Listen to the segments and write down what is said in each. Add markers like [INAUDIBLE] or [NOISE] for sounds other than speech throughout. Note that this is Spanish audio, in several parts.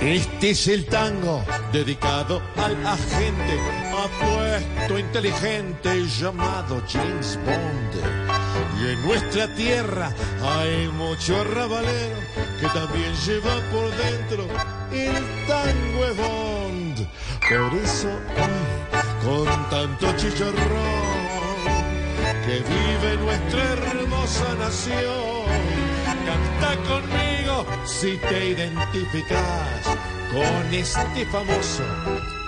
Este es el tango dedicado al agente apuesto inteligente llamado James Bond. Y en nuestra tierra hay mucho rabalero que también lleva por dentro el tango es Bond. Por eso hoy, con tanto chicharrón que vive nuestra hermosa nación, canta conmigo si te identificas con este famoso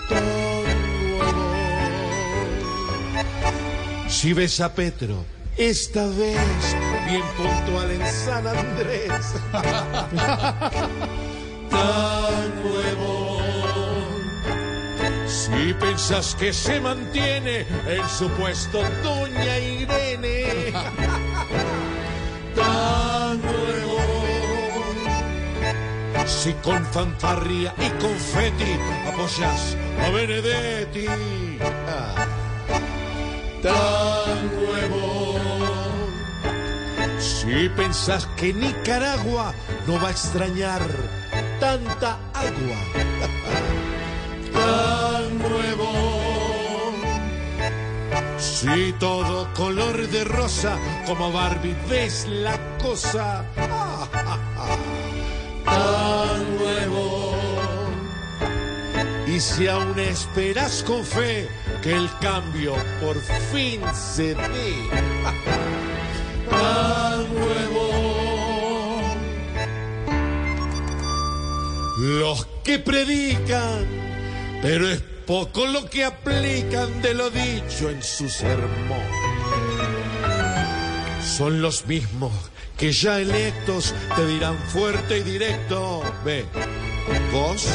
tango. Si ves a Petro, esta vez bien puntual en San Andrés. [LAUGHS] Tan nuevo. Si pensás que se mantiene en su puesto Doña Irene. Si con fanfarria y confeti apoyas a Benedetti. Tan nuevo. Si pensás que Nicaragua no va a extrañar tanta agua. [LAUGHS] Tan nuevo. Si todo color de rosa como Barbie ves la cosa. [LAUGHS] Tan nuevo. Y si aún esperas con fe que el cambio por fin se dé. [LAUGHS] Tan nuevo. Los que predican, pero es poco lo que aplican de lo dicho en su sermón. Son los mismos que ya electos te dirán fuerte y directo, ve, vos,